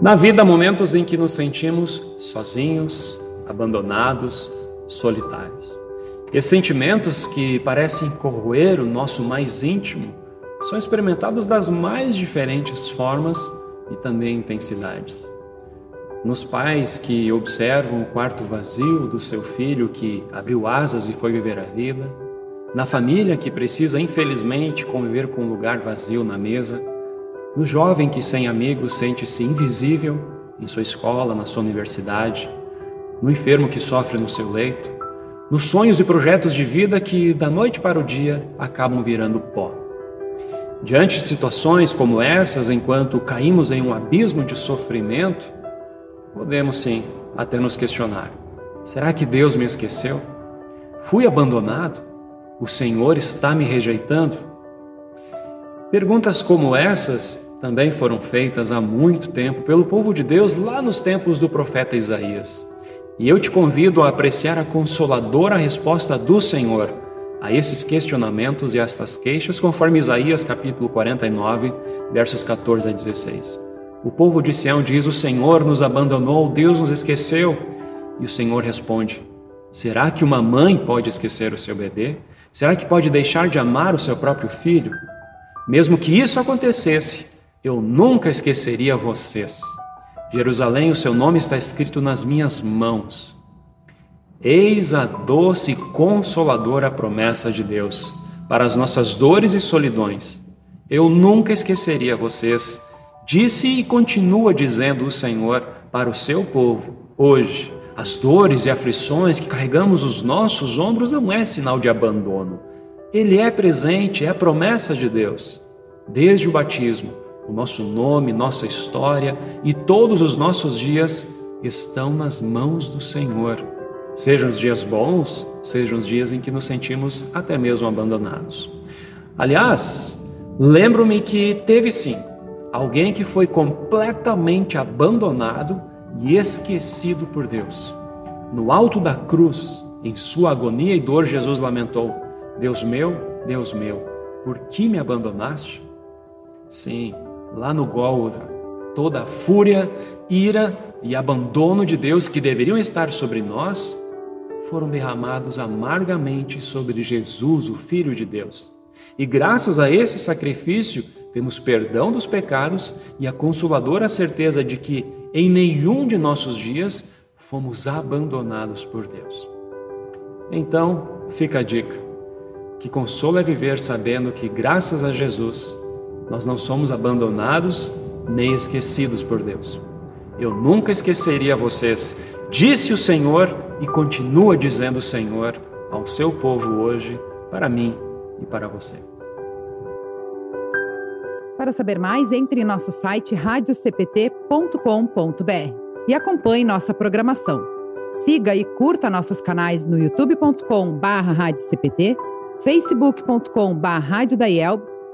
Na vida há momentos em que nos sentimos sozinhos, abandonados, solitários. Esses sentimentos que parecem corroer o nosso mais íntimo são experimentados das mais diferentes formas e também intensidades. Nos pais que observam o quarto vazio do seu filho que abriu asas e foi viver a vida, na família que precisa infelizmente conviver com um lugar vazio na mesa, no jovem que sem amigos sente-se invisível em sua escola, na sua universidade, no enfermo que sofre no seu leito, nos sonhos e projetos de vida que da noite para o dia acabam virando pó. Diante de situações como essas, enquanto caímos em um abismo de sofrimento, podemos sim até nos questionar: será que Deus me esqueceu? Fui abandonado? O Senhor está me rejeitando? Perguntas como essas também foram feitas há muito tempo pelo povo de Deus lá nos tempos do profeta Isaías. E eu te convido a apreciar a consoladora resposta do Senhor a esses questionamentos e a estas queixas, conforme Isaías capítulo 49, versos 14 a 16. O povo de Sião diz: O Senhor nos abandonou, Deus nos esqueceu. E o Senhor responde: Será que uma mãe pode esquecer o seu bebê? Será que pode deixar de amar o seu próprio filho? Mesmo que isso acontecesse, eu nunca esqueceria vocês. Jerusalém, o seu nome está escrito nas minhas mãos. Eis a doce e consoladora promessa de Deus para as nossas dores e solidões. Eu nunca esqueceria vocês, disse e continua dizendo o Senhor para o seu povo. Hoje, as dores e aflições que carregamos os nossos ombros não é sinal de abandono. Ele é presente, é a promessa de Deus. Desde o batismo, o nosso nome, nossa história e todos os nossos dias estão nas mãos do Senhor. Sejam os dias bons, sejam os dias em que nos sentimos até mesmo abandonados. Aliás, lembro-me que teve sim alguém que foi completamente abandonado e esquecido por Deus. No alto da cruz, em sua agonia e dor, Jesus lamentou: Deus meu, Deus meu, por que me abandonaste? Sim, lá no Gólgota, toda a fúria, ira e abandono de Deus que deveriam estar sobre nós foram derramados amargamente sobre Jesus, o Filho de Deus. E graças a esse sacrifício, temos perdão dos pecados e a consoladora certeza de que em nenhum de nossos dias fomos abandonados por Deus. Então, fica a dica: que consolo é viver sabendo que, graças a Jesus, nós não somos abandonados nem esquecidos por Deus. Eu nunca esqueceria vocês, disse o Senhor e continua dizendo o Senhor ao seu povo hoje, para mim e para você. Para saber mais, entre em nosso site radiocpt.com.br e acompanhe nossa programação. Siga e curta nossos canais no youtube.com/radiocpt, facebook.com/radiodaielb